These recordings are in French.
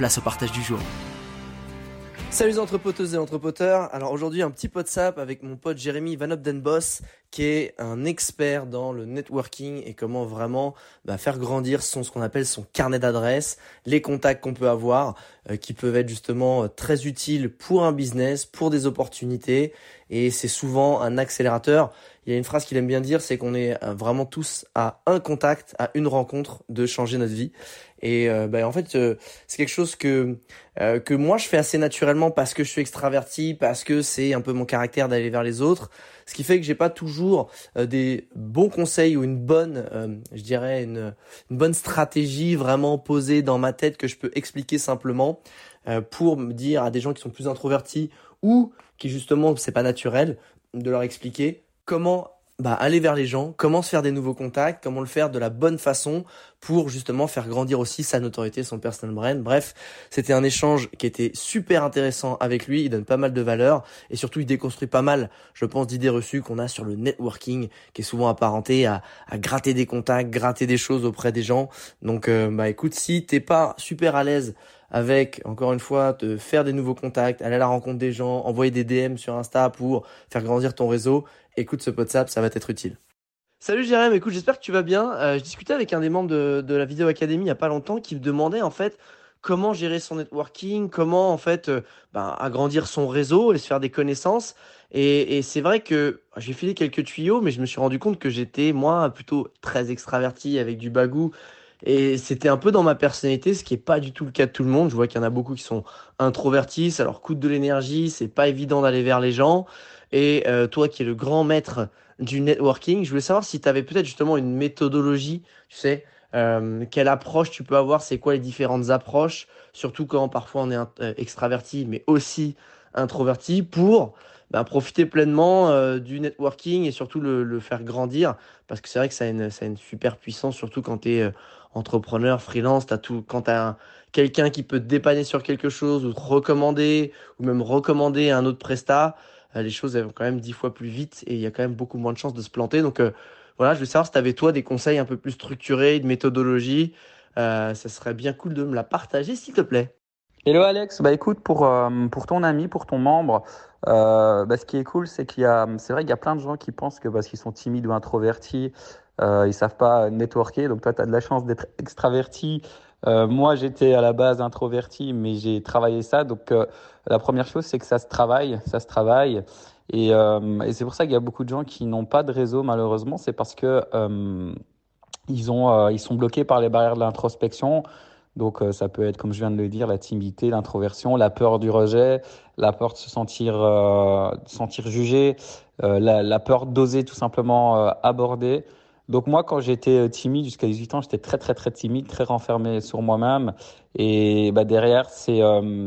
place au partage du jour. Salut les entrepoteuses et entrepoteurs. Alors aujourd'hui un petit pot de sap avec mon pote Jérémy Van Boss qui est un expert dans le networking et comment vraiment bah, faire grandir son ce qu'on appelle son carnet d'adresses, les contacts qu'on peut avoir, euh, qui peuvent être justement euh, très utiles pour un business, pour des opportunités, et c'est souvent un accélérateur. Il y a une phrase qu'il aime bien dire, c'est qu'on est euh, vraiment tous à un contact, à une rencontre de changer notre vie. Et bah, en fait, c'est quelque chose que que moi je fais assez naturellement parce que je suis extraverti, parce que c'est un peu mon caractère d'aller vers les autres. Ce qui fait que j'ai pas toujours euh, des bons conseils ou une bonne, euh, je dirais une, bonne stratégie vraiment posée dans ma tête que je peux expliquer simplement euh, pour me dire à des gens qui sont plus introvertis ou qui justement c'est pas naturel de leur expliquer comment bah, aller vers les gens, comment se faire des nouveaux contacts, comment le faire de la bonne façon pour justement faire grandir aussi sa notoriété, son personal brand. Bref, c'était un échange qui était super intéressant avec lui. Il donne pas mal de valeur et surtout il déconstruit pas mal, je pense, d'idées reçues qu'on a sur le networking, qui est souvent apparenté à, à gratter des contacts, gratter des choses auprès des gens. Donc, euh, bah écoute, si t'es pas super à l'aise avec, encore une fois, de faire des nouveaux contacts, aller à la rencontre des gens, envoyer des DM sur Insta pour faire grandir ton réseau, écoute ce WhatsApp, ça va t'être utile. Salut Jérém, écoute, j'espère que tu vas bien. Euh, je discutais avec un des membres de, la Vidéo Academy il n'y a pas longtemps qui me demandait en fait comment gérer son networking, comment en fait euh, ben, agrandir son réseau et se faire des connaissances. Et, c'est vrai que j'ai filé quelques tuyaux, mais je me suis rendu compte que j'étais moi plutôt très extraverti avec du bagou. Et c'était un peu dans ma personnalité, ce qui est pas du tout le cas de tout le monde. Je vois qu'il y en a beaucoup qui sont introvertis, ça leur coûte de l'énergie, c'est pas évident d'aller vers les gens. Et euh, toi qui es le grand maître du networking, je voulais savoir si tu avais peut-être justement une méthodologie, tu sais, euh, quelle approche tu peux avoir, c'est quoi les différentes approches, surtout quand parfois on est euh, extraverti, mais aussi introverti, pour ben, profiter pleinement euh, du networking et surtout le, le, faire grandir, parce que c'est vrai que ça a, une, ça a une super puissance, surtout quand tu es euh, entrepreneur, freelance, as tout, quand tu as quelqu'un qui peut te dépanner sur quelque chose, ou te recommander, ou même recommander un autre prestat, euh, les choses vont quand même dix fois plus vite et il y a quand même beaucoup moins de chances de se planter. Donc voilà, je veux savoir si tu avais toi des conseils un peu plus structurés, de méthodologie. ça serait bien cool de me la partager, s'il te plaît. Hello Alex, bah écoute pour pour ton ami, pour ton membre, euh, bah, ce qui est cool, c'est qu'il y a, c'est vrai qu'il y a plein de gens qui pensent que parce qu'ils sont timides ou introvertis, euh, ils savent pas networker. Donc toi, tu as de la chance d'être extraverti. Euh, moi, j'étais à la base introverti, mais j'ai travaillé ça. Donc euh, la première chose, c'est que ça se travaille, ça se travaille. Et, euh, et c'est pour ça qu'il y a beaucoup de gens qui n'ont pas de réseau malheureusement. C'est parce que ils ont, ils sont bloqués par les barrières de l'introspection. Donc ça peut être, comme je viens de le dire, la timidité, l'introversion, la peur du rejet, la peur de se sentir, sentir jugé, la, peur d'oser tout simplement aborder. Donc moi, quand j'étais timide jusqu'à 18 ans, j'étais très très très timide, très renfermé sur moi-même. Et bah, derrière, c'est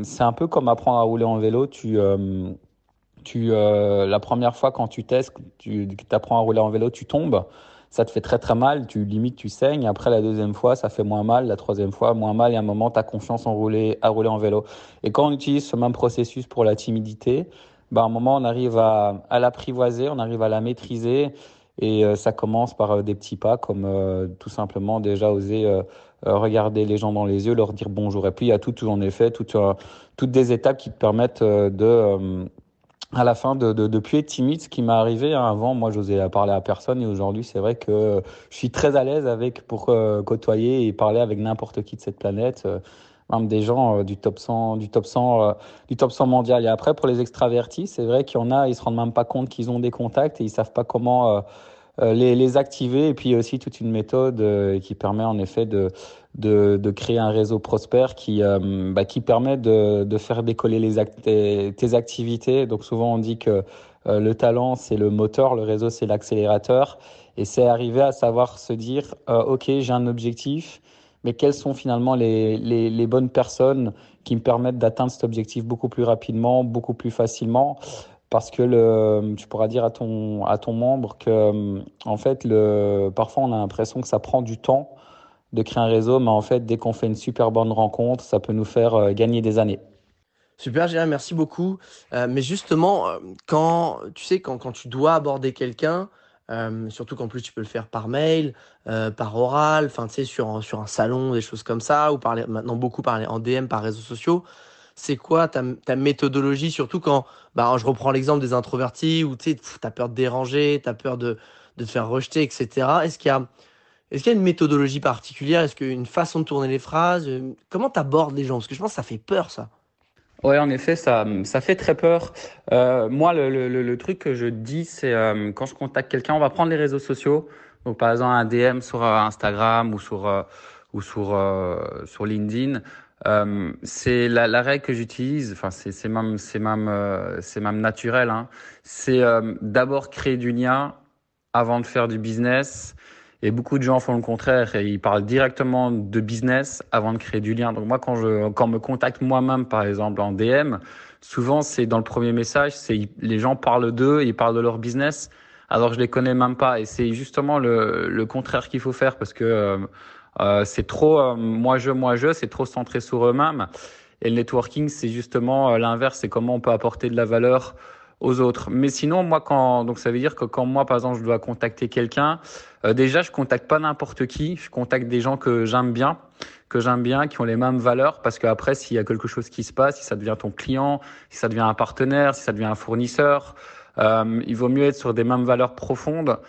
c'est un peu comme apprendre à rouler en vélo. Tu tu la première fois quand tu testes, tu apprends à rouler en vélo, tu tombes ça te fait très très mal, tu limites, tu saignes. Après la deuxième fois, ça fait moins mal, la troisième fois moins mal, et à un moment, tu confiance en rouler, à rouler en vélo. Et quand on utilise ce même processus pour la timidité, bah, à un moment, on arrive à, à l'apprivoiser, on arrive à la maîtriser. Et euh, ça commence par euh, des petits pas, comme euh, tout simplement déjà oser regarder les gens dans les yeux, leur dire bonjour. Et puis il y a tout, en effet, toutes, toutes des étapes qui te permettent de à la fin de, de, de plus être timide, ce qui m'est arrivé. Hein. Avant, moi, j'osais parler à personne et aujourd'hui, c'est vrai que je suis très à l'aise avec pour euh, côtoyer et parler avec n'importe qui de cette planète, même des gens euh, du top 100, du top 100, du top 100 mondial. Et après, pour les extravertis, c'est vrai qu'il y en a, ils se rendent même pas compte qu'ils ont des contacts et ils savent pas comment les, les, activer. Et puis aussi toute une méthode qui permet en effet de de, de, créer un réseau prospère qui, euh, bah, qui permet de, de, faire décoller les tes, activités. Donc souvent on dit que euh, le talent c'est le moteur, le réseau c'est l'accélérateur. Et c'est arriver à savoir se dire, euh, ok j'ai un objectif, mais quelles sont finalement les, les, bonnes personnes qui me permettent d'atteindre cet objectif beaucoup plus rapidement, beaucoup plus facilement? Parce que tu pourras dire à ton, à ton membre que en fait le, parfois on a l'impression que ça prend du temps de créer un réseau, mais en fait, dès qu'on fait une super bonne rencontre, ça peut nous faire euh, gagner des années. Super, Gérard, merci beaucoup. Euh, mais justement, euh, quand tu sais, quand, quand tu dois aborder quelqu'un, surtout qu'en plus tu peux le faire par mail, par oral, enfin tu sais, sur, sur un salon, des choses comme ça, ou parler, maintenant beaucoup parler en DM, par réseaux sociaux. C'est quoi ta, ta, méthodologie, surtout quand, bah, je reprends l'exemple des introvertis, où tu as peur de déranger, tu as peur de, de te faire rejeter, etc. Est-ce qu'il y a est-ce qu'il y a une méthodologie particulière? Est-ce qu'une façon de tourner les phrases? Comment tu abordes les gens? Parce que je pense que ça fait peur, ça. Ouais, en effet, ça, ça fait très peur. Euh, moi, le, le, le, truc que je dis, c'est euh, quand je contacte quelqu'un, on va prendre les réseaux sociaux. Donc, par exemple, un DM sur euh, Instagram ou sur euh, ou sur euh, sur LinkedIn. c'est la, la, règle que j'utilise. Enfin, c'est même c'est même c'est même naturel. Hein. C'est d'abord créer du lien avant de faire du business et beaucoup de gens font le contraire et ils parlent directement de business avant de créer du lien. Donc moi, quand je quand on me contacte moi-même, par exemple en DM, souvent c'est dans le premier message, c'est les gens parlent d'eux, ils parlent de leur business, alors je les connais même pas. Et c'est justement le, le contraire qu'il faut faire parce que euh, euh c'est trop euh, moi je moi je, c'est trop centré sur eux-mêmes. Et le networking, c'est justement euh, l'inverse, c'est comment on peut apporter de la valeur aux autres. Mais sinon, moi, quand donc ça veut dire que quand moi, par exemple, je dois contacter quelqu'un, euh, déjà, je contacte pas n'importe qui. Je contacte des gens que j'aime bien, que j'aime bien, qui ont les mêmes valeurs, parce qu'après, s'il y a quelque chose qui se passe, si ça devient ton client, si ça devient un partenaire, si ça devient un fournisseur, euh, il vaut mieux être sur des mêmes valeurs profondes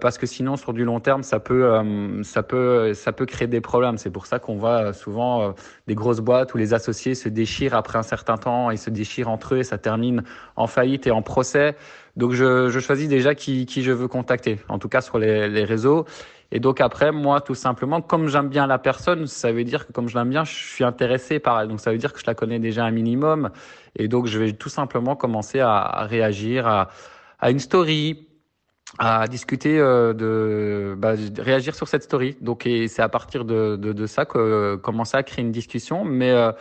parce que sinon sur du long terme ça peut euh, ça peut ça peut créer des problèmes. C'est pour ça qu'on voit souvent des grosses boîtes où les associés se déchirent après un certain temps, ils se déchirent entre eux et ça termine en faillite et en procès. Donc je, je choisis déjà qui, qui je veux contacter, en tout cas sur les, les réseaux. Et donc après, moi, tout simplement, comme j'aime bien la personne, ça veut dire que comme je l'aime bien, je suis intéressé par elle. Donc ça veut dire que je la connais déjà un minimum. Et donc je vais tout simplement commencer à, à réagir à, à, une story, à discuter euh, de bah, réagir sur cette story. Donc et c'est à partir de, de, de, ça que euh, commencer à créer une discussion, mais euh,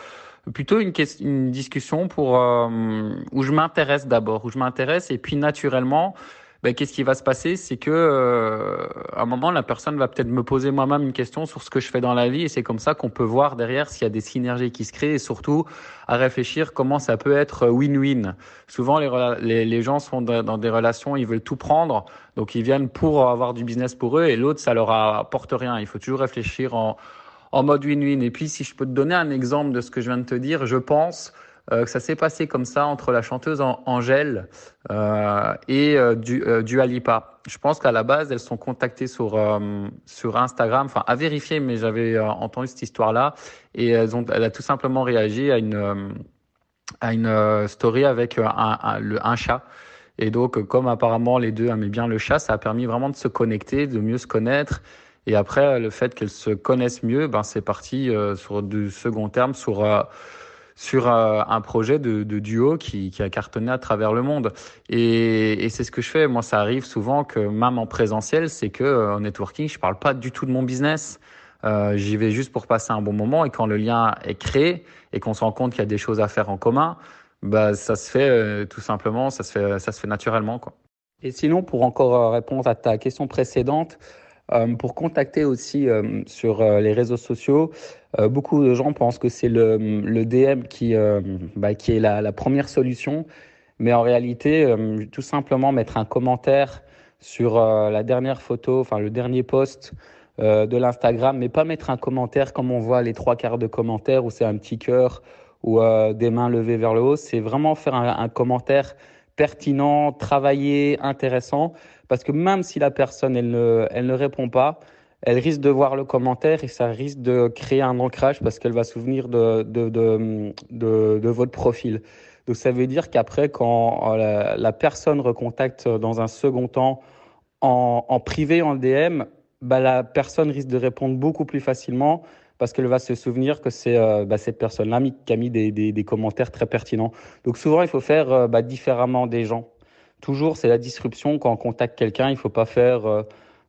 plutôt une, une discussion pour euh, où je m'intéresse d'abord, où je m'intéresse et puis naturellement ben, qu'est-ce qui va se passer? C'est que euh, à un moment, la personne va peut-être me poser moi-même une question sur ce que je fais dans la vie, et c'est comme ça qu'on peut voir derrière s'il y a des synergies qui se créent, et surtout à réfléchir comment ça peut être win-win. Souvent, les, les, les, gens sont dans des relations, ils veulent tout prendre, donc ils viennent pour avoir du business pour eux, et l'autre, ça leur apporte rien. Il faut toujours réfléchir en, en mode win-win. Et puis, si je peux te donner un exemple de ce que je viens de te dire, je pense euh, que ça s'est passé comme ça entre la chanteuse Angèle euh, et euh, du, euh, du Alipa. Je pense qu'à la base, elles sont contactées sur euh, sur Instagram, enfin à vérifier, mais j'avais entendu cette histoire-là et elles ont, elle a tout simplement réagi à une à une story avec un, un, un chat. Et donc, comme apparemment les deux aimaient bien le chat, ça a permis vraiment de se connecter, de mieux se connaître. Et après, le fait qu'elles se connaissent mieux, ben c'est parti euh, sur du second terme, sur euh, sur euh, un projet de, duo qui, a cartonné à travers le monde. Et, c'est ce que je fais. Moi, ça arrive souvent que même en présentiel, c'est que euh, en networking, je parle pas du tout de mon business. Euh, J'y vais juste pour passer un bon moment. Et quand le lien est créé et qu'on se rend compte qu'il y a des choses à faire en commun, bah ça se fait tout simplement, ça se fait, ça se fait naturellement, quoi. Et sinon, pour encore répondre à ta question précédente, euh, pour contacter aussi euh, sur euh, les réseaux sociaux, beaucoup de gens pensent que c'est le, DM qui, bah, qui est la, première solution. Mais en réalité, tout simplement mettre un commentaire sur la dernière photo, enfin le dernier post de l'Instagram, mais pas mettre un commentaire comme on voit les trois quarts de commentaires où c'est un petit cœur ou des mains levées vers le haut. C'est vraiment faire un commentaire pertinent, travaillé, intéressant, parce que même si la personne elle ne, elle ne répond pas, elle risque de voir le commentaire et ça risque de créer un ancrage parce qu'elle va se souvenir de, de, de, de, votre profil. Donc ça veut dire qu'après, quand euh, la, personne recontacte dans un second temps en, en privé, en DM, bah, la personne risque de répondre beaucoup plus facilement parce qu'elle va se souvenir que c'est euh, bah, cette personne-là qui a mis des, des, commentaires très pertinents. Donc souvent, il faut faire euh, bah, différemment des gens. Toujours, c'est la disruption. Quand on contacte quelqu'un, il ne faut pas faire euh,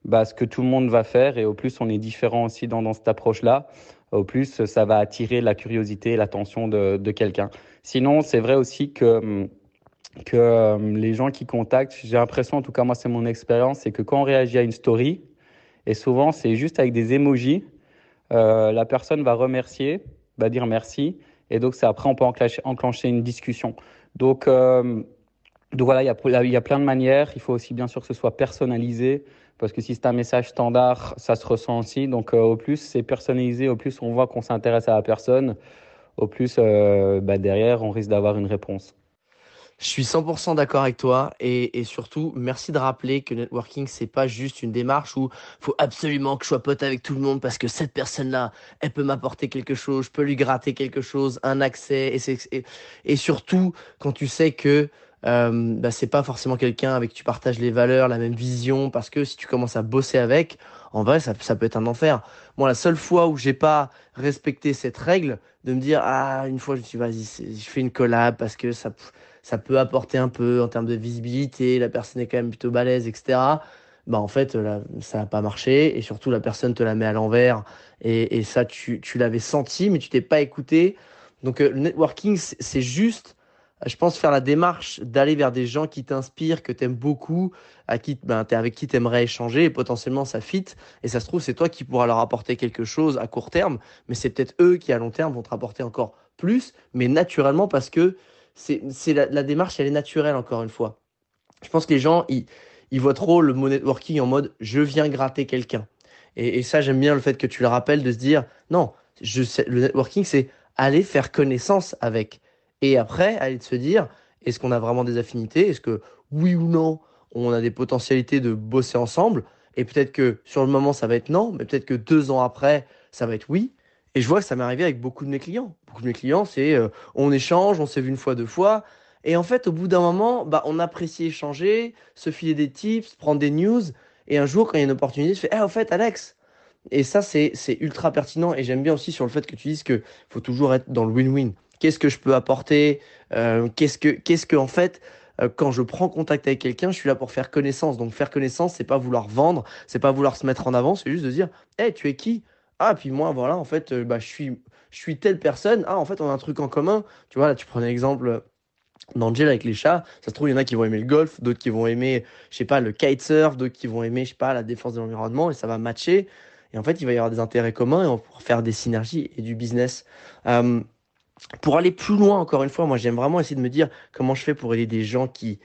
bah, ce que tout le monde va faire. Et au plus, on est différent aussi dans, cette approche-là. Au plus, ça va attirer la curiosité et l'attention de, quelqu'un. Sinon, c'est vrai aussi que, hum, hum, les gens qui contactent, j'ai l'impression, en tout cas moi c'est mon expérience, c'est que quand on réagit à une story, et souvent c'est juste avec des emojis, euh, la personne va remercier, va dire merci, et donc c'est après on peut enclencher, une discussion. Donc, euh, donc voilà, il y, a, plein de manières. Il faut aussi bien sûr que ce soit personnalisé, parce que si c'est un message standard, ça se ressent aussi. Donc euh, au plus c'est personnalisé, au plus on voit qu'on s'intéresse à la personne, au plus euh, bah, derrière on risque d'avoir une réponse. Je suis 100% d'accord avec toi et, surtout merci de rappeler que networking c'est pas juste une démarche où faut absolument que je sois pote avec tout le monde parce que cette personne-là elle peut m'apporter quelque chose, je peux lui gratter quelque chose, un accès et surtout quand tu sais que euh, bah, c'est pas forcément quelqu'un avec qui tu partages les valeurs, la même vision parce que si tu commences à bosser avec, en vrai ça, peut être un enfer. Moi la seule fois où j'ai pas respecté cette règle de me dire ah une fois je me suis vas-y je fais une collab parce que ça ça peut apporter un peu en termes de visibilité, la personne est quand même plutôt balèze, etc. Bah en fait, là, ça n'a pas marché et surtout la personne te la met à l'envers et, ça tu, l'avais senti mais tu t'es pas écouté. Donc euh, le networking c'est juste, je pense faire la démarche d'aller vers des gens qui t'inspirent, que tu aimes beaucoup, à qui ben, es avec qui tu aimerais échanger et potentiellement ça fit et ça se trouve c'est toi qui pourras leur apporter quelque chose à court terme, mais c'est peut-être eux qui à long terme vont te rapporter encore plus, mais naturellement parce que c'est la, la, démarche, elle est naturelle, encore une fois. Je pense que les gens, ils, ils voient trop le mot networking en mode je viens gratter quelqu'un. Et, ça, j'aime bien le fait que tu le rappelles de se dire non, je le networking, c'est aller faire connaissance avec. Et après, aller de se dire est-ce qu'on a vraiment des affinités? Est-ce que oui ou non, on a des potentialités de bosser ensemble? Et peut-être que sur le moment, ça va être non, mais peut-être que deux ans après, ça va être oui. Et je vois que ça m'est arrivé avec beaucoup de mes clients. Beaucoup de mes clients, c'est euh, on échange, on s'est vu une fois, deux fois. Et en fait, au bout d'un moment, bah, on apprécie échanger, se filer des tips, prendre des news. Et un jour, quand il y a une opportunité, je fais, ah, au fait, Alex. Et ça, c'est, ultra pertinent. Et j'aime bien aussi sur le fait que tu dises que faut toujours être dans le win-win. Qu'est-ce que je peux apporter euh, Qu'est-ce que, qu'est-ce que, en fait, euh, quand je prends contact avec quelqu'un, je suis là pour faire connaissance. Donc, faire connaissance, c'est pas vouloir vendre, c'est pas vouloir se mettre en avant, c'est juste de dire, hé, tu es qui? Ah, puis moi, voilà, en fait, euh, bah, je, suis, je suis telle personne. Ah, en fait, on a un truc en commun. Tu vois, là, tu prenais l'exemple euh, d'Angel avec les chats. Ça se trouve, il y en a qui vont aimer le golf, d'autres qui vont aimer, je sais pas, le kitesurf, d'autres qui vont aimer, je sais pas, la défense de l'environnement, et ça va matcher. Et en fait, il va y avoir des intérêts communs et on va faire des synergies et du business. Pour aller plus loin, encore une fois, moi, j'aime vraiment essayer de me dire comment je fais pour aider des gens qui,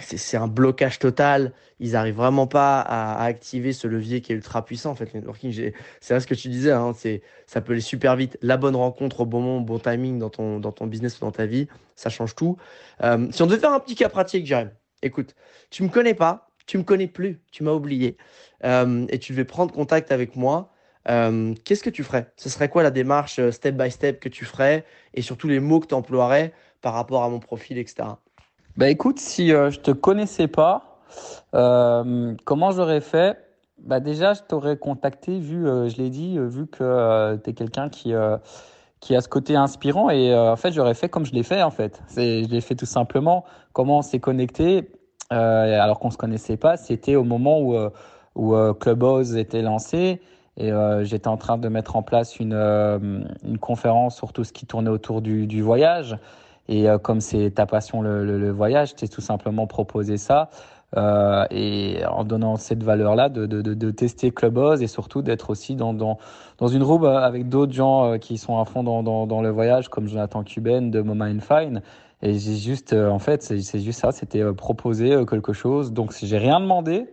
c'est un blocage total. Ils arrivent vraiment pas à, activer ce levier qui est ultra puissant. En fait, networking, c'est ce que tu disais, hein, ça peut aller super vite. La bonne rencontre au bon moment, au bon timing dans ton, dans ton business ou dans ta vie, ça change tout. Euh, si on devait faire un petit cas pratique, Jérémy, écoute, tu me connais pas, tu me connais plus, tu m'as oublié, euh, et tu devais prendre contact avec moi. Euh, qu'est-ce que tu ferais? Ce serait quoi la démarche step by step que tu ferais et surtout les mots que tu emploierais par rapport à mon profil, etc. Bah écoute, si euh, je te connaissais pas, euh, comment j'aurais fait? Bah déjà, je t'aurais contacté vu, euh, je l'ai dit, euh, vu que tu es quelqu'un qui qui a ce côté inspirant et en fait, j'aurais fait comme je l'ai fait en fait. Je l'ai fait tout simplement. Comment on s'est connecté? Alors qu'on se connaissait pas, c'était au moment où Clubhouse était lancé. Et j'étais en train de mettre en place une, une conférence sur tout ce qui tournait autour du, voyage. Et euh, comme c'est ta passion le, le, le voyage, tu tout simplement proposé ça. Euh, et en donnant cette valeur-là, de, de, de, tester Clubhouse et surtout d'être aussi dans, dans, dans une roue euh, avec d'autres gens euh, qui sont à fond dans, dans, le voyage, comme Jonathan Cuben de Moma Fine. Et j'ai juste, en fait, c'est juste ça, c'était proposer quelque chose. Donc, j'ai rien demandé,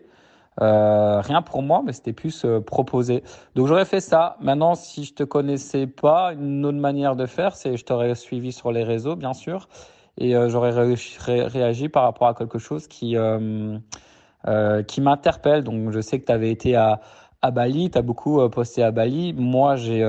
euh, rien pour moi, mais c'était plus euh, proposé. Donc j'aurais fait ça. Maintenant, si je te connaissais pas, une autre manière de faire, c'est je t'aurais suivi sur les réseaux, bien sûr. et j'aurais réagi par rapport à quelque chose qui qui m'interpelle. Donc je sais que tu avais été à à Bali, tu as beaucoup posté à Bali. Moi, j'ai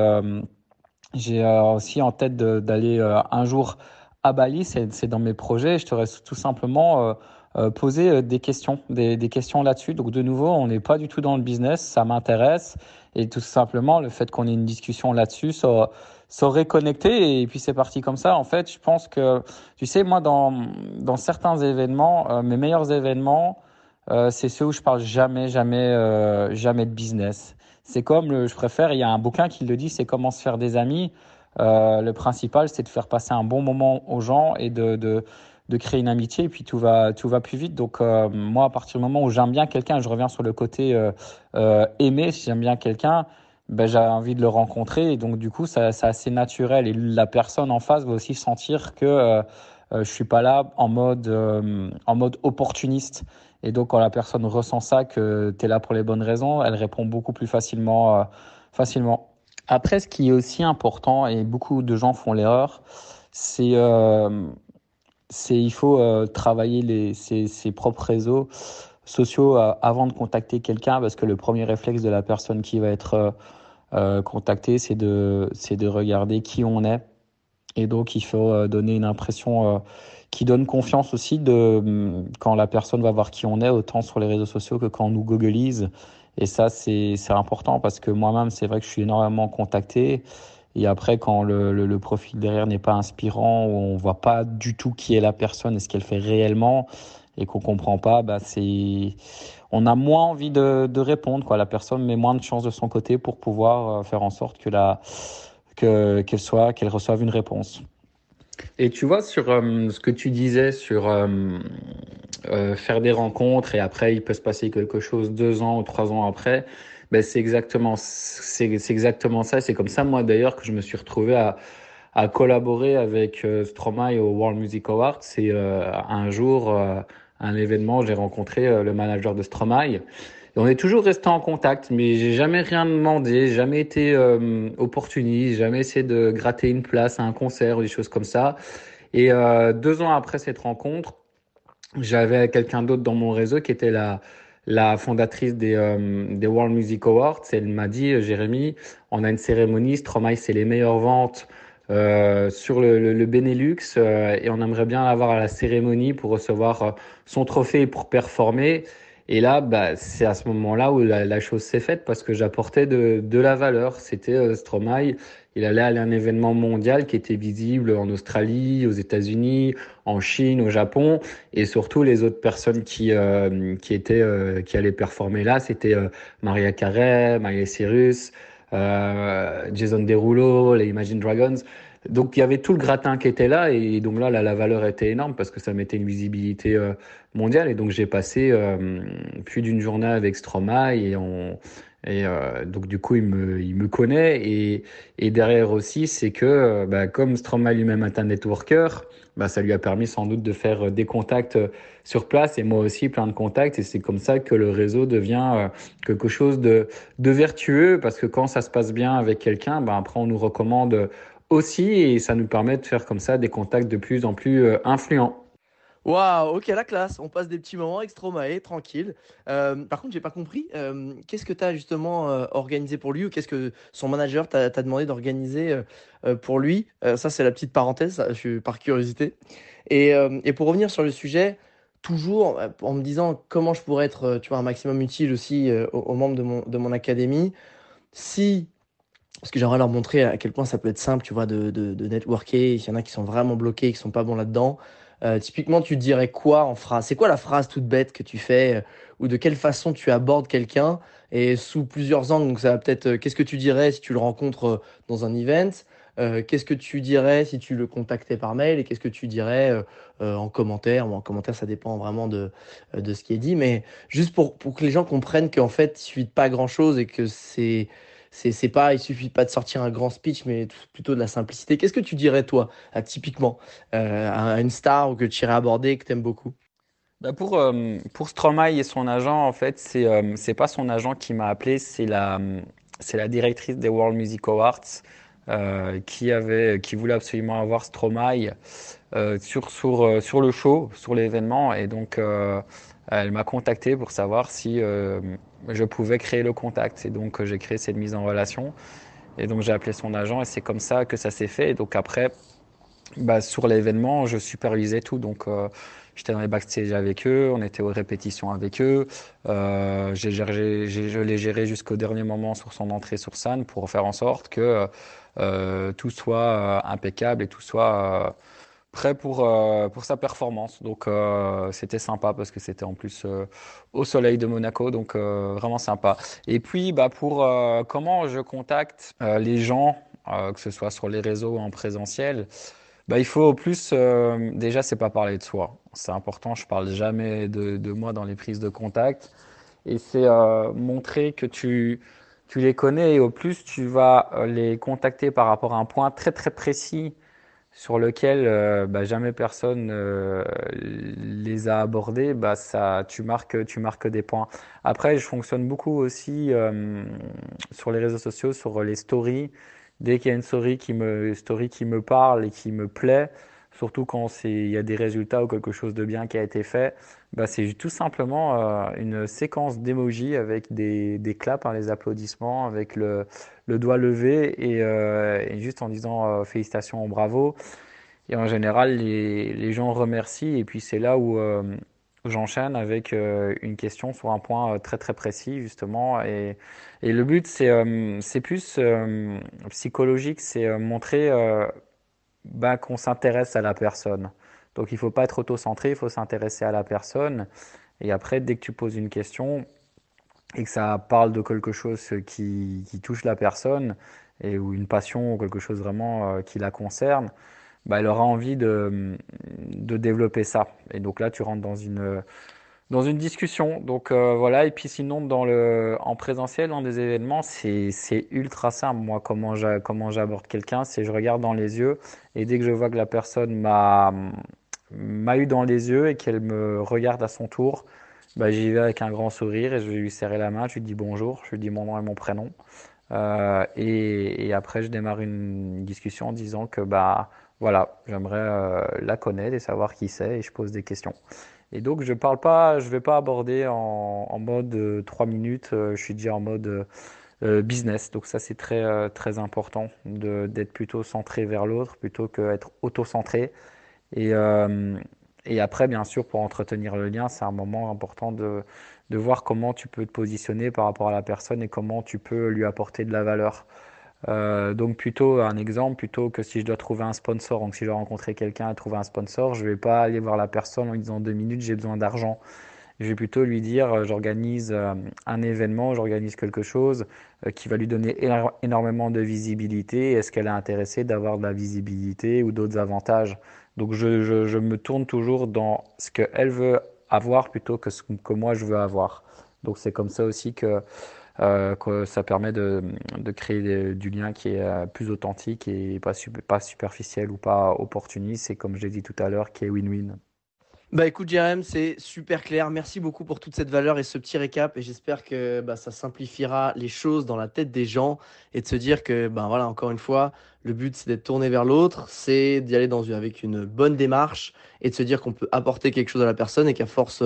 j'ai aussi en tête d'aller un jour à Bali, c'est dans mes projets. Je reste tout simplement euh, poser euh, des questions, des, des questions là-dessus. Donc de nouveau, on n'est pas du tout dans le business, ça m'intéresse et tout simplement le fait qu'on ait une discussion là-dessus, ça, aurait connecté et puis c'est parti comme ça. En fait, je pense que tu sais, moi dans dans certains événements, euh, mes meilleurs événements, euh, c'est ceux où je parle jamais, jamais, jamais de business. C'est comme le, je préfère. Il y a un bouquin qui le dit, c'est comment se faire des amis. le principal, c'est de faire passer un bon moment aux gens et de, de de créer une amitié et puis tout va tout va plus vite. Donc euh, moi à partir du moment où j'aime bien quelqu'un je reviens sur le côté euh, euh, aimer si j'aime bien quelqu'un ben j'ai envie de le rencontrer. Et donc du coup ça c'est assez naturel. Et la personne en face va aussi sentir que je suis pas là en mode en mode opportuniste. Et donc quand la personne ressent ça que tu es là pour les bonnes raisons elle répond beaucoup plus facilement facilement. Après ce qui est aussi important et beaucoup de gens font l'erreur c'est c'est il faut euh, travailler ses, propres réseaux sociaux euh, avant de contacter quelqu'un parce que le premier réflexe de la personne qui va être euh, contactée c'est de c'est de regarder qui on est. Et donc il faut donner une impression qui donne confiance aussi de mm, quand la personne va voir qui on est autant sur les réseaux sociaux que quand on nous googlise et ça c'est important parce que moi-même c'est vrai que je suis énormément contacté et après, quand le, le, profil derrière n'est pas inspirant, ou on voit pas du tout qui est la personne et ce qu'elle fait réellement, et qu'on comprend pas, bah c'est, on a moins envie de, de répondre. Quoi. La personne met moins de chance de son côté pour pouvoir euh, faire en sorte que la, que qu'elle soit, reçoive une réponse. Et tu vois sur euh, ce que tu disais sur euh, faire des rencontres et après il peut se passer quelque chose deux ans ou trois ans après ben c'est exactement c'est exactement ça. C'est comme ça moi d'ailleurs que je me suis retrouvé à à collaborer avec euh, Stromae au World Music Awards. C'est euh, un jour euh, un événement, j'ai rencontré euh, le manager de Stromae. Et on est toujours resté en contact, mais j'ai jamais rien demandé, jamais été opportuniste, jamais essayé de gratter une place à un concert ou des choses comme ça. Et deux ans après cette rencontre, j'avais quelqu'un d'autre dans mon réseau qui était la la fondatrice des, euh, des World Music Awards. Elle m'a dit, euh, Jérémy, on a une cérémonie, Stromae, c'est les meilleures ventes euh, sur le, le, le Benelux euh, et on aimerait bien l'avoir à la cérémonie pour recevoir son trophée et pour performer. Et là, bah, c'est à ce moment-là où la, la chose s'est faite parce que j'apportais de, de la valeur. C'était Stromae il allait à un événement mondial qui était visible en Australie, aux États-Unis, en Chine, au Japon, et surtout les autres personnes qui euh, qui étaient euh, qui allaient performer là, c'était euh, Maria Carey, Miley Cyrus, euh, Jason Derulo, les Imagine Dragons. Donc il y avait tout le gratin qui était là et donc là, la valeur était énorme parce que ça mettait une visibilité mondiale et donc j'ai passé plus d'une journée avec Stromae et et euh, donc du coup, il me, il me connaît. Et, et derrière aussi, c'est que euh, bah, comme Stromae lui-même est un networker, bah, ça lui a permis sans doute de faire euh, des contacts euh, sur place et moi aussi plein de contacts. Et c'est comme ça que le réseau devient quelque chose de, de vertueux parce que quand ça se passe bien avec quelqu'un, bah, après on nous recommande aussi et ça nous permet de faire comme ça des contacts de plus en plus influents. Waouh, ok, la classe. On passe des petits moments avec Stromae, tranquille. Euh, par contre, j'ai pas compris. Euh, qu'est-ce que tu as justement euh, organisé pour lui ou qu'est-ce que son manager t'a demandé d'organiser euh, euh, pour lui? Euh, Ça, c'est la petite parenthèse, je suis par curiosité. Et, et, pour revenir sur le sujet, toujours en me disant comment je pourrais être, tu vois, un maximum utile aussi aux, aux, membres de mon, de mon académie. Si parce que j'aimerais leur montrer à quel point ça peut être simple, tu vois, de, de, networker. Il y en a qui sont vraiment bloqués, qui sont pas bons là-dedans. Euh, typiquement, tu dirais quoi en phrase? C'est quoi la phrase toute bête que tu fais euh, ou de quelle façon tu abordes quelqu'un et sous plusieurs angles? Donc ça va peut-être. Euh, qu'est-ce que tu dirais si tu le rencontres dans un event? Qu'est-ce que tu dirais si tu le contactais par mail? Et qu'est-ce que tu dirais en commentaire? En commentaire, ça dépend vraiment de de ce qui est dit, mais juste pour pour que les gens comprennent qu'en fait, il suffit de pas grand-chose et que c'est c'est pas il suffit pas de sortir un grand speech mais plutôt de la simplicité qu'est-ce que tu dirais toi typiquement euh, à une star ou que tu irais aborder que tu aimes beaucoup? Bah pour euh, pour Stromae et son agent en fait c'est euh, c'est pas son agent qui m'a appelé c'est la c'est la directrice des World Music Awards qui avait, qui voulait absolument avoir Stromae sur, sur, sur le show, sur l'événement. Et donc, elle m'a contacté pour savoir si je pouvais créer le contact. Et donc, j'ai créé cette mise en relation. Et donc, j'ai appelé son agent et c'est comme ça que ça s'est fait. Et donc, après, bah, sur l'événement, je supervisais tout. Donc, euh, j'étais dans les backstage avec eux, on était aux répétitions avec eux. Euh, je l'ai géré jusqu'au dernier moment sur son entrée sur scène pour faire en sorte que euh, tout soit impeccable et tout soit prêt pour, pour sa performance. Donc, c'était sympa parce que c'était en plus au soleil de Monaco, donc vraiment sympa. Et puis, bah, pour comment je contacte les gens, que ce soit sur les réseaux ou en présentiel, bah, il faut plus, euh, déjà, c'est pas parler de soi. C'est important, je parle jamais de, de, moi dans les prises de contact. Et c'est euh, montrer que tu, tu les connais et au plus, tu vas euh, les contacter par rapport à un point très très précis sur lequel euh, bah, jamais personne euh, les a abordés, bah, ça, tu, marques, tu marques des points. Après, je fonctionne beaucoup aussi sur les réseaux sociaux, sur les stories dès qu'il y a une story qui me, story qui me parle et qui me plaît, surtout quand il y a des résultats ou quelque chose de bien qui a été fait, bah c'est tout simplement euh, une séquence d'emojis avec des, des claps, hein, les applaudissements, avec le, doigt levé et, euh, et juste en disant euh, félicitations, bravo. Et en général, les, gens remercient et puis c'est là où euh, j'enchaîne avec une question sur un point très très précis justement et et le but, c'est plus psychologique, c'est montrer bah, qu'on s'intéresse à la personne. Donc il ne faut pas être auto-centré, il faut s'intéresser à la personne. Et après, dès que tu poses une question et que ça parle de quelque chose qui, touche la personne, et, ou une passion ou quelque chose vraiment qui la concerne, bah, elle aura envie de développer ça. Et donc là, tu rentres dans une dans une discussion. Donc euh, voilà, et puis sinon dans le en présentiel dans des événements, c'est ultra simple. Moi, comment comment j'aborde quelqu'un, c'est je regarde dans les yeux et dès que je vois que la personne m'a m'a eu dans les yeux et qu'elle me regarde à son tour, bah, j'y vais avec un grand sourire et je vais lui serrer la main, je lui dis bonjour, je lui dis mon nom et mon prénom. Euh, et, et, après, je démarre une discussion en disant que bah voilà, j'aimerais euh, la connaître et savoir qui c'est et je pose des questions. Et donc, je parle pas, je vais pas aborder en, mode euh, 3 minutes, euh, je suis déjà en mode euh, euh, business. Donc ça, c'est très, très important d'être plutôt centré vers l'autre plutôt qu'être auto-centré. Et, et après, bien sûr, pour entretenir le lien, c'est un moment important de, de voir comment tu peux te positionner par rapport à la personne et comment tu peux lui apporter de la valeur. Euh, donc plutôt un exemple, plutôt que si je dois trouver un sponsor, donc si je dois rencontrer quelqu'un et trouver un sponsor, je vais pas aller voir la personne en lui disant deux minutes j'ai besoin d'argent. Je vais plutôt lui dire euh, j'organise euh, un événement, j'organise quelque chose qui va lui donner énormément de visibilité. Est-ce qu'elle est intéressée d'avoir de la visibilité ou d'autres avantages? Donc je, je, je, me tourne toujours dans ce qu'elle veut avoir plutôt que ce que moi je veux avoir. Donc c'est comme ça aussi que euh, que ça permet de, de créer du lien qui est euh, plus authentique et pas, pas superficiel ou pas opportuniste. Et comme je l'ai dit tout à l'heure, qui est win-win. Bah écoute Jérém, c'est super clair. Merci beaucoup pour toute cette valeur et ce petit récap. Et j'espère que bah, ça simplifiera les choses dans la tête des gens et de se dire que, ben voilà, encore une fois, le but c'est d'être tourné vers l'autre, c'est d'y aller avec une bonne démarche et de se dire qu'on peut apporter quelque chose à la personne et qu'à force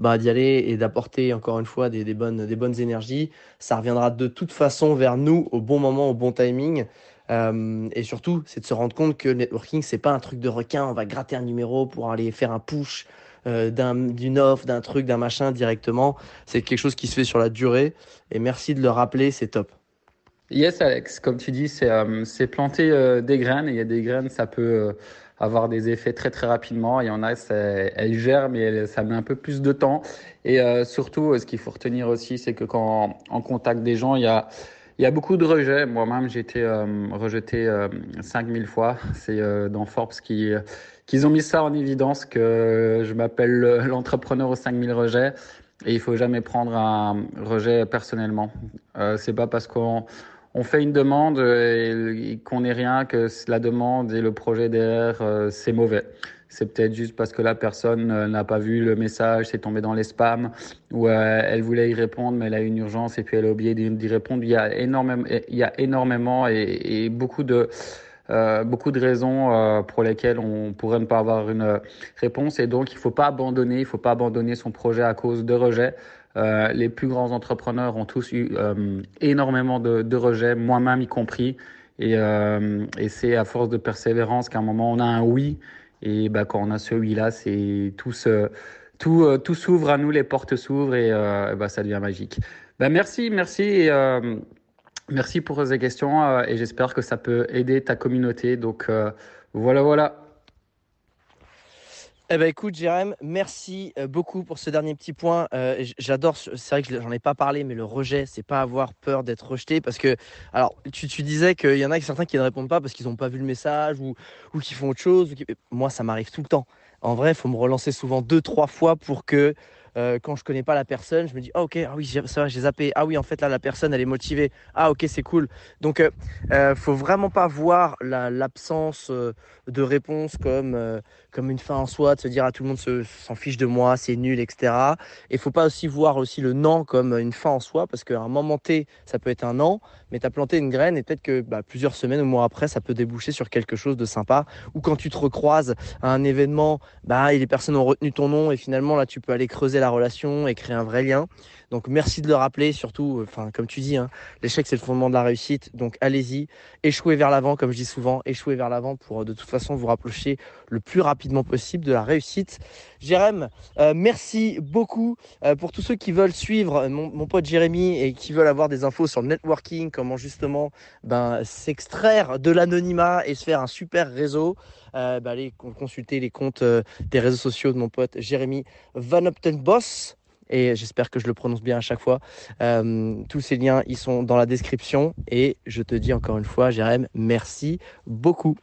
bah, d'y aller et d'apporter encore une fois des, des, bonnes, des bonnes énergies, ça reviendra de toute façon vers nous au bon moment, au bon timing. Euh, et surtout, c'est de se rendre compte que le networking, c'est pas un truc de requin. On va gratter un numéro pour aller faire un push euh, d'une offre, d'un truc, d'un machin directement. C'est quelque chose qui se fait sur la durée. Et merci de le rappeler, c'est top. Yes, Alex. Comme tu dis, c'est euh, planter euh, des graines. Il y a des graines, ça peut euh, avoir des effets très très rapidement. Il y en a, elles germent, mais ça met un peu plus de temps. Et euh, surtout, ce qu'il faut retenir aussi, c'est que quand en contact des gens, il y a il y a beaucoup de rejets. Moi-même, j'ai été euh, rejeté euh, 5000 fois. C'est euh, dans Forbes qui qu'ils ont mis ça en évidence que je m'appelle l'entrepreneur aux 5000 rejets. Et il faut jamais prendre un rejet personnellement. Euh, c'est pas parce qu'on on fait une demande et qu'on n'est rien que la demande et le projet derrière euh, c'est mauvais. c'est peut-être juste parce que la personne euh, n'a pas vu le message, c'est tombé dans les spams, ou euh, elle voulait y répondre, mais elle a une urgence et puis elle a oublié d'y répondre. Il y a énormément, il y a énormément et, beaucoup de beaucoup de raisons pour lesquelles on pourrait ne pas avoir une réponse et donc il faut pas abandonner, il faut pas abandonner son projet à cause de rejets. les plus grands entrepreneurs ont tous eu énormément de, rejets, moi-même y compris. Et, et c'est à force de persévérance qu'à un moment on a un oui et bah, quand on a ce oui-là, c'est tout, tout, euh, tout s'ouvre à nous, les portes s'ouvrent et euh, bah, ça devient magique. Bah, merci, merci. Euh, merci pour ces questions et j'espère que ça peut aider ta communauté. Donc voilà, voilà. Eh ben écoute, Jérém, merci beaucoup pour ce dernier petit point. J'adore, c'est vrai que j'en ai pas parlé, mais le rejet, c'est pas avoir peur d'être rejeté parce que, alors, tu, tu disais qu'il y en a certains qui ne répondent pas parce qu'ils n'ont pas vu le message ou, ou qui font autre chose. Moi, ça m'arrive tout le temps. En vrai, il faut me relancer souvent deux, trois fois pour que euh, quand je connais pas la personne, je me dis ah, ok ah oui ça j'ai zappé. Ah oui en fait là la personne elle est motivée. Ah ok c'est cool. Donc euh, euh, faut vraiment pas voir l'absence de réponse comme comme une fin en soi de se dire à ah, tout le monde s'en fiche de moi c'est nul etc et faut pas aussi voir aussi le non comme une fin en soi parce qu'à un moment T ça peut être un non mais tu as planté une graine et peut-être que bah, plusieurs semaines ou mois après ça peut déboucher sur quelque chose de sympa. Ou quand tu te recroises à un événement bah et les personnes ont retenu ton nom et finalement là tu peux aller creuser la relation et créer un vrai lien. Donc merci de le rappeler, surtout, enfin comme tu dis, hein, l'échec c'est le fondement de la réussite. Donc allez-y, échouez vers l'avant, comme je dis souvent, échouez vers l'avant pour de toute façon vous rapprocher le plus rapidement possible de la réussite. Jérém, euh, merci beaucoup euh, pour tous ceux qui veulent suivre mon, pote Jérémy et qui veulent avoir des infos sur le networking, comment justement ben, s'extraire de l'anonymat et se faire un super réseau. Euh, ben, allez consulter les comptes des réseaux sociaux de mon pote Jérémy Van Opten Boss et j'espère que je le prononce bien à chaque fois. Euh, tous ces liens, ils sont dans la description et je te dis encore une fois, Jérém, merci beaucoup.